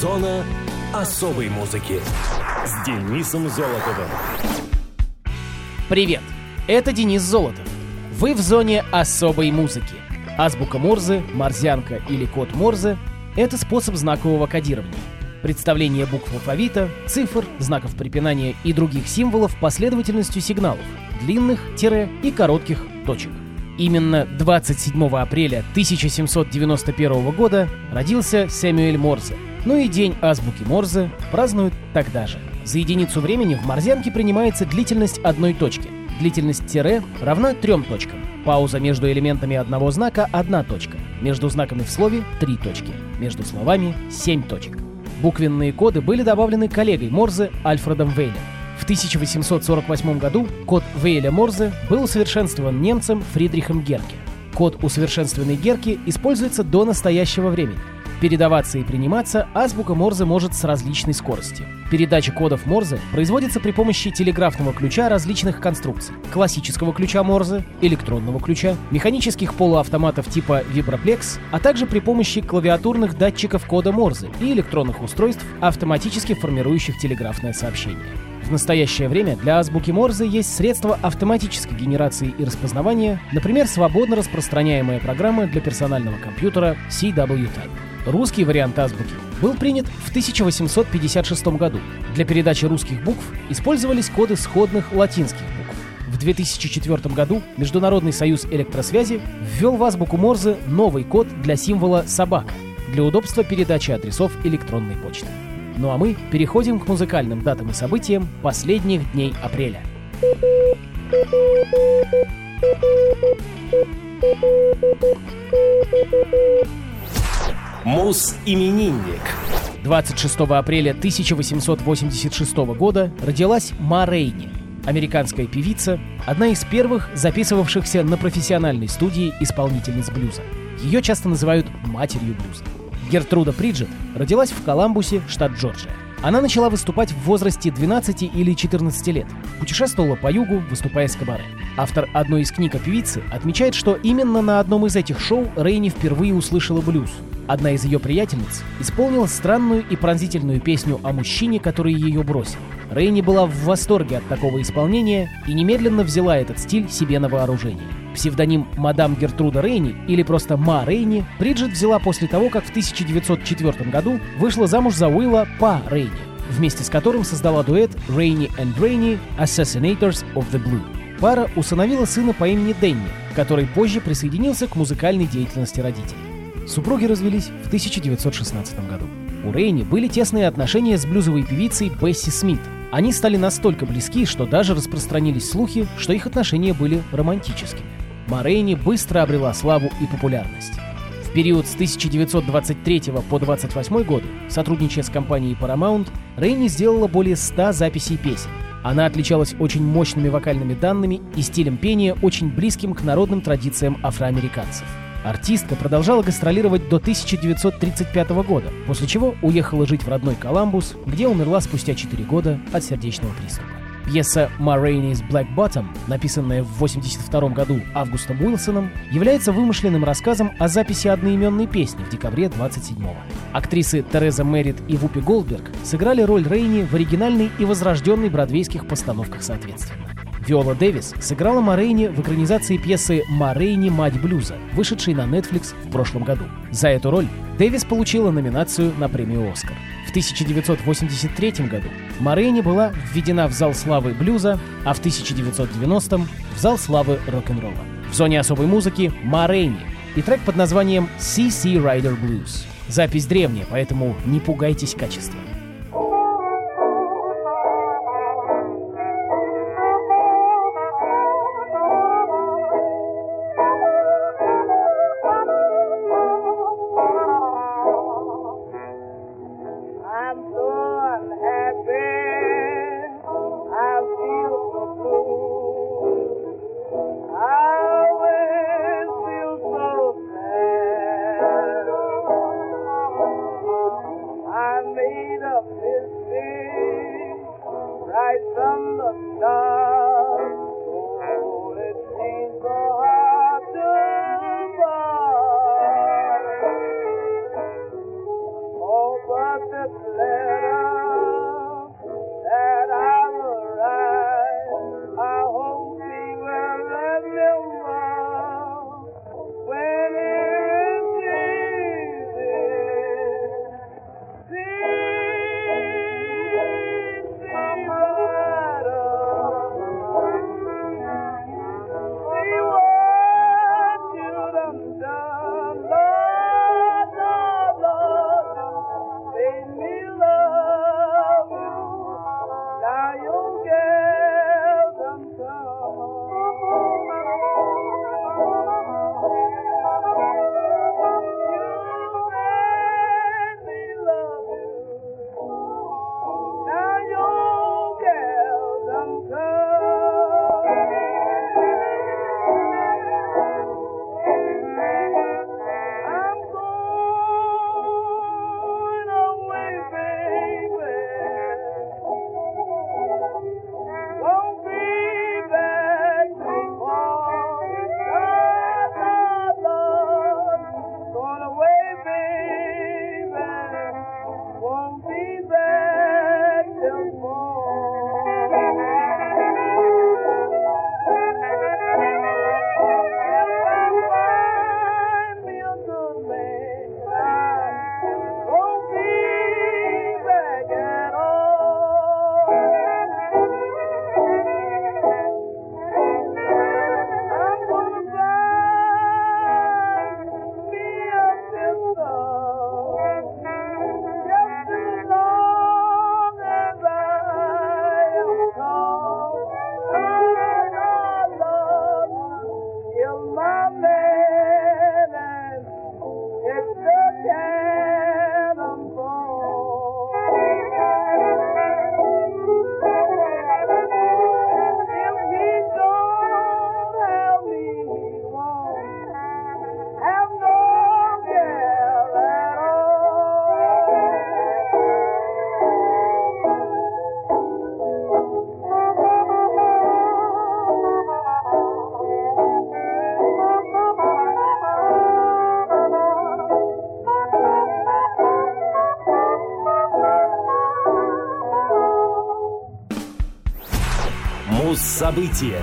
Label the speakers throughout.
Speaker 1: Зона особой музыки с Денисом Золотовым.
Speaker 2: Привет, это Денис Золотов. Вы в зоне особой музыки. Азбука Морзе, морзянка или код Морзе — это способ знакового кодирования. Представление букв алфавита, цифр, знаков препинания и других символов последовательностью сигналов, длинных, тире и коротких точек. Именно 27 апреля 1791 года родился Сэмюэль Морзе. Ну и день азбуки Морзе празднуют тогда же. За единицу времени в морзянке принимается длительность одной точки. Длительность тире равна трем точкам. Пауза между элементами одного знака – одна точка. Между знаками в слове – три точки. Между словами – семь точек. Буквенные коды были добавлены коллегой Морзе Альфредом Вейлем. В 1848 году код Вейля Морзе был усовершенствован немцем Фридрихом Герке. Код усовершенствованной Герки используется до настоящего времени. Передаваться и приниматься азбука Морзе может с различной скоростью. Передача кодов Морзе производится при помощи телеграфного ключа различных конструкций. Классического ключа Морзе, электронного ключа, механических полуавтоматов типа Vibroplex, а также при помощи клавиатурных датчиков кода Морзе и электронных устройств, автоматически формирующих телеграфное сообщение. В настоящее время для азбуки Морзе есть средства автоматической генерации и распознавания, например, свободно распространяемая программа для персонального компьютера CW-Type. Русский вариант азбуки был принят в 1856 году. Для передачи русских букв использовались коды сходных латинских букв. В 2004 году Международный союз электросвязи ввел в азбуку Морзе новый код для символа «собака» для удобства передачи адресов электронной почты. Ну а мы переходим к музыкальным датам и событиям последних дней апреля.
Speaker 1: Мус-именинник.
Speaker 2: 26 апреля 1886 года родилась Ма Рейни, американская певица, одна из первых записывавшихся на профессиональной студии исполнительниц блюза. Ее часто называют матерью блюза. Гертруда Приджет родилась в Коламбусе, штат Джорджия. Она начала выступать в возрасте 12 или 14 лет. Путешествовала по югу, выступая с кабаре. Автор одной из книг о певице отмечает, что именно на одном из этих шоу Рейни впервые услышала блюз. Одна из ее приятельниц исполнила странную и пронзительную песню о мужчине, который ее бросил. Рейни была в восторге от такого исполнения и немедленно взяла этот стиль себе на вооружение. Псевдоним «Мадам Гертруда Рейни» или просто «Ма Рейни» Бриджит взяла после того, как в 1904 году вышла замуж за Уилла Па Рейни, вместе с которым создала дуэт «Рейни and Рейни Assassinators of the Blue». Пара усыновила сына по имени Дэнни, который позже присоединился к музыкальной деятельности родителей. Супруги развелись в 1916 году. У Рейни были тесные отношения с блюзовой певицей Бесси Смит. Они стали настолько близки, что даже распространились слухи, что их отношения были романтическими. Морейни быстро обрела славу и популярность. В период с 1923 по 28 годы, сотрудничая с компанией Paramount, Рейни сделала более 100 записей песен. Она отличалась очень мощными вокальными данными и стилем пения, очень близким к народным традициям афроамериканцев. Артистка продолжала гастролировать до 1935 года, после чего уехала жить в родной Коламбус, где умерла спустя 4 года от сердечного приступа. Пьеса «Ma Rainey's Black Bottom», написанная в 1982 году Августом Уилсоном, является вымышленным рассказом о записи одноименной песни в декабре 27-го. Актрисы Тереза Меррит и Вупи Голдберг сыграли роль Рейни в оригинальной и возрожденной бродвейских постановках соответственно. Виола Дэвис сыграла Морейни в экранизации пьесы «Морейни. Мать блюза», вышедшей на Netflix в прошлом году. За эту роль Дэвис получила номинацию на премию «Оскар». В 1983 году Морейни была введена в зал славы блюза, а в 1990-м в зал славы рок-н-ролла. В зоне особой музыки Морейни и трек под названием CC Rider Blues. Запись древняя, поэтому не пугайтесь качеством.
Speaker 3: I from the stars.
Speaker 1: Муз-события.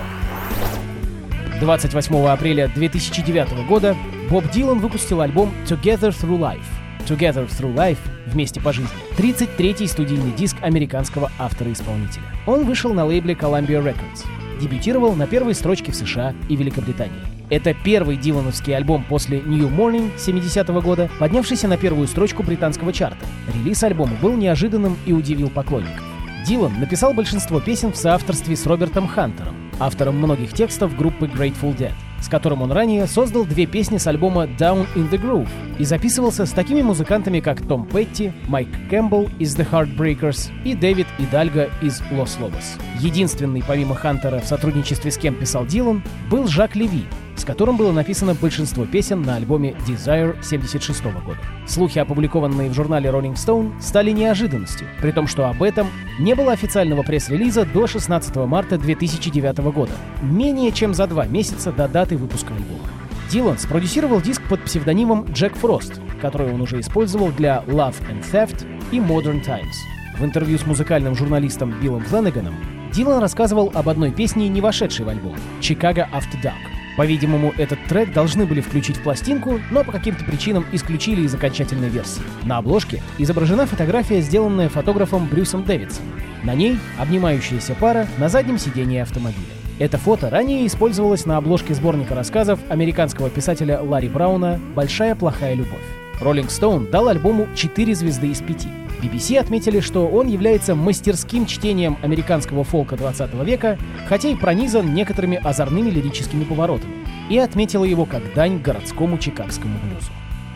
Speaker 2: 28 апреля 2009 года Боб Дилан выпустил альбом Together Through Life. Together Through Life вместе по жизни. 33-й студийный диск американского автора-исполнителя. Он вышел на лейбле Columbia Records. Дебютировал на первой строчке в США и Великобритании. Это первый дилановский альбом после New Morning 70 года, поднявшийся на первую строчку британского чарта. Релиз альбома был неожиданным и удивил поклонников. Дилан написал большинство песен в соавторстве с Робертом Хантером, автором многих текстов группы Grateful Dead, с которым он ранее создал две песни с альбома Down in the Groove и записывался с такими музыкантами, как Том Петти, Майк Кэмпбелл из The Heartbreakers и Дэвид Идальго из Los Lobos. Единственный, помимо Хантера, в сотрудничестве с кем писал Дилан, был Жак Леви, с которым было написано большинство песен на альбоме Desire 76 года. Слухи, опубликованные в журнале Rolling Stone, стали неожиданностью, при том, что об этом не было официального пресс-релиза до 16 марта 2009 года, менее чем за два месяца до даты выпуска альбома. Дилан спродюсировал диск под псевдонимом Джек Фрост, который он уже использовал для Love and Theft и Modern Times. В интервью с музыкальным журналистом Биллом Флanaганом Дилан рассказывал об одной песне, не вошедшей в альбом — «Chicago After Dark». По-видимому, этот трек должны были включить в пластинку, но по каким-то причинам исключили из окончательной версии. На обложке изображена фотография, сделанная фотографом Брюсом Дэвидсоном. На ней обнимающаяся пара на заднем сидении автомобиля. Это фото ранее использовалось на обложке сборника рассказов американского писателя Ларри Брауна «Большая плохая любовь». Rolling Stone дал альбому 4 звезды из 5. BBC отметили, что он является мастерским чтением американского фолка 20 века, хотя и пронизан некоторыми озорными лирическими поворотами, и отметила его как дань городскому чикагскому блюзу.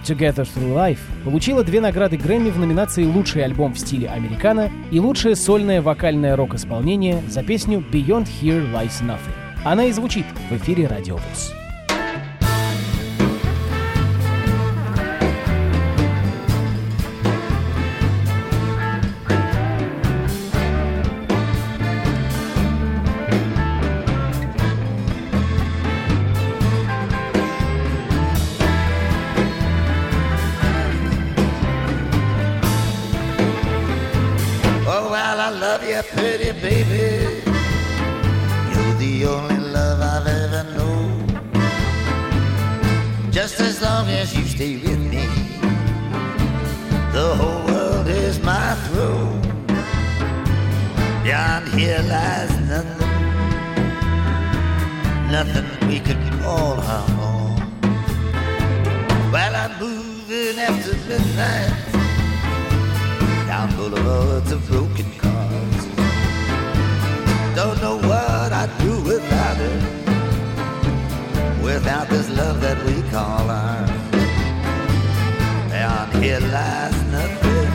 Speaker 2: Together Through Life получила две награды Грэмми в номинации «Лучший альбом в стиле американо» и «Лучшее сольное вокальное рок-исполнение» за песню «Beyond Here Lies Nothing». Она и звучит в эфире Радиовуз.
Speaker 4: As you stay with me, the whole world is my throne. Beyond here lies nothing, nothing we could call our own. While I'm moving after midnight down boulevards of broken cars. Don't know what I'd do without it, without this love that we call ours. Lies nothing,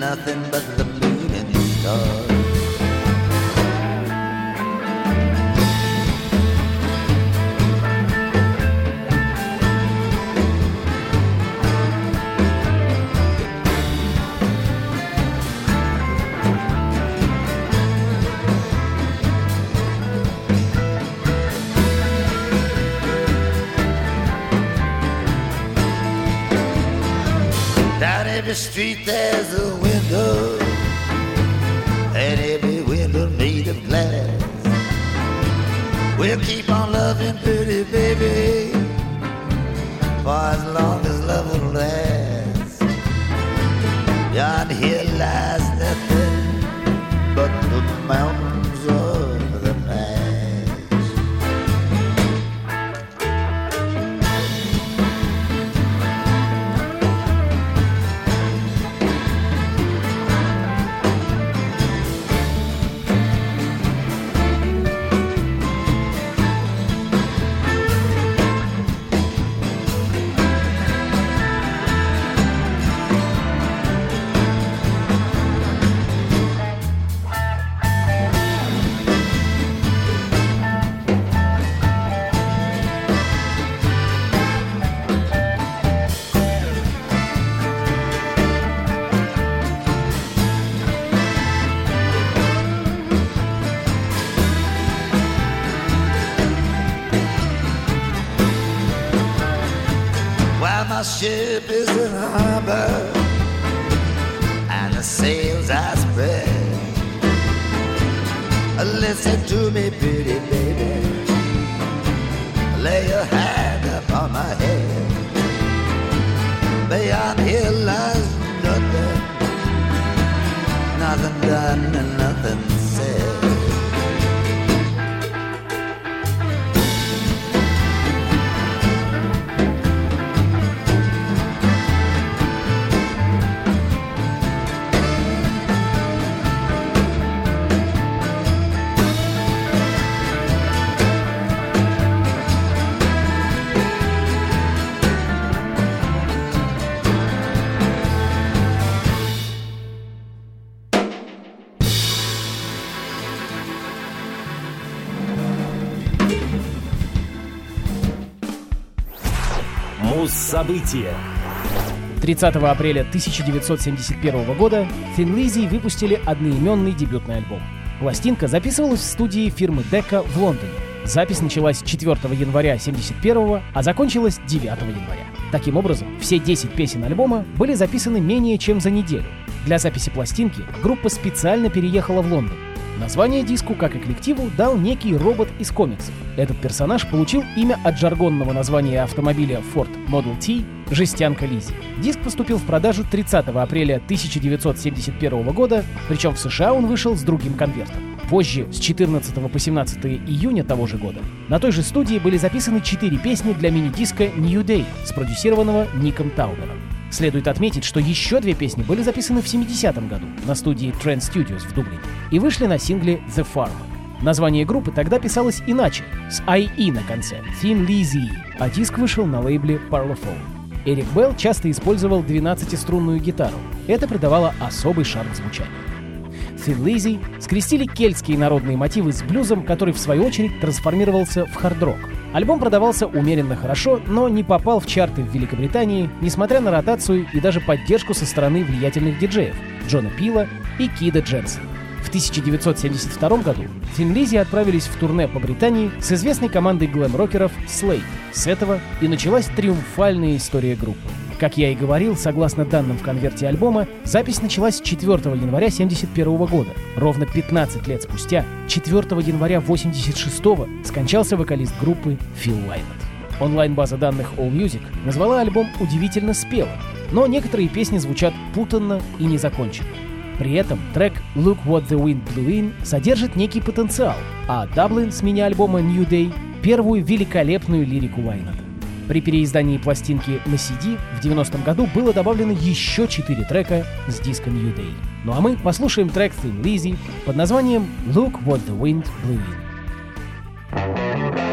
Speaker 4: nothing but the moon and the stars. Every street there's a window, and every window made of glass. We'll keep on loving pretty baby for as long as love will last. Beyond here lies Listen to me, pretty baby. Lay your hand
Speaker 1: Муз-события.
Speaker 2: 30 апреля 1971 года Lizzy выпустили одноименный дебютный альбом. Пластинка записывалась в студии фирмы Decca в Лондоне. Запись началась 4 января 1971, а закончилась 9 января. Таким образом, все 10 песен альбома были записаны менее чем за неделю. Для записи пластинки группа специально переехала в Лондон. Название диску, как и коллективу, дал некий робот из комиксов. Этот персонаж получил имя от жаргонного названия автомобиля Ford Model T «Жестянка Лизи». Диск поступил в продажу 30 апреля 1971 года, причем в США он вышел с другим конвертом. Позже, с 14 по 17 июня того же года, на той же студии были записаны четыре песни для мини-диска New Day, спродюсированного Ником Таубером. Следует отметить, что еще две песни были записаны в 70-м году на студии Trend Studios в Дублине и вышли на сингле The Farmer. Название группы тогда писалось иначе, с IE на конце, Thin Lizzy, а диск вышел на лейбле Parlophone. Эрик Белл часто использовал 12-струнную гитару. Это придавало особый шарм звучанию. Thin Lizzy скрестили кельтские народные мотивы с блюзом, который в свою очередь трансформировался в хард-рок. Альбом продавался умеренно хорошо, но не попал в чарты в Великобритании, несмотря на ротацию и даже поддержку со стороны влиятельных диджеев Джона Пила и Кида Дженсона. В 1972 году Lizzy отправились в турне по Британии с известной командой глэм-рокеров Slade. С этого и началась триумфальная история группы. Как я и говорил, согласно данным в конверте альбома, запись началась 4 января 1971 года. Ровно 15 лет спустя, 4 января 1986 скончался вокалист группы Фил Лайнет. Онлайн-база данных AllMusic назвала альбом удивительно спелым, но некоторые песни звучат путанно и незаконченно. При этом трек «Look What The Wind Blew In» содержит некий потенциал, а «Dublin» с мини-альбома «New Day» — первую великолепную лирику Лайната. При переиздании пластинки на CD в 90-м году было добавлено еще 4 трека с диска New Day. Ну а мы послушаем трек Thin Lizzy под названием «Look What The Wind Blew In».
Speaker 5: just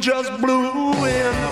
Speaker 5: just blew in.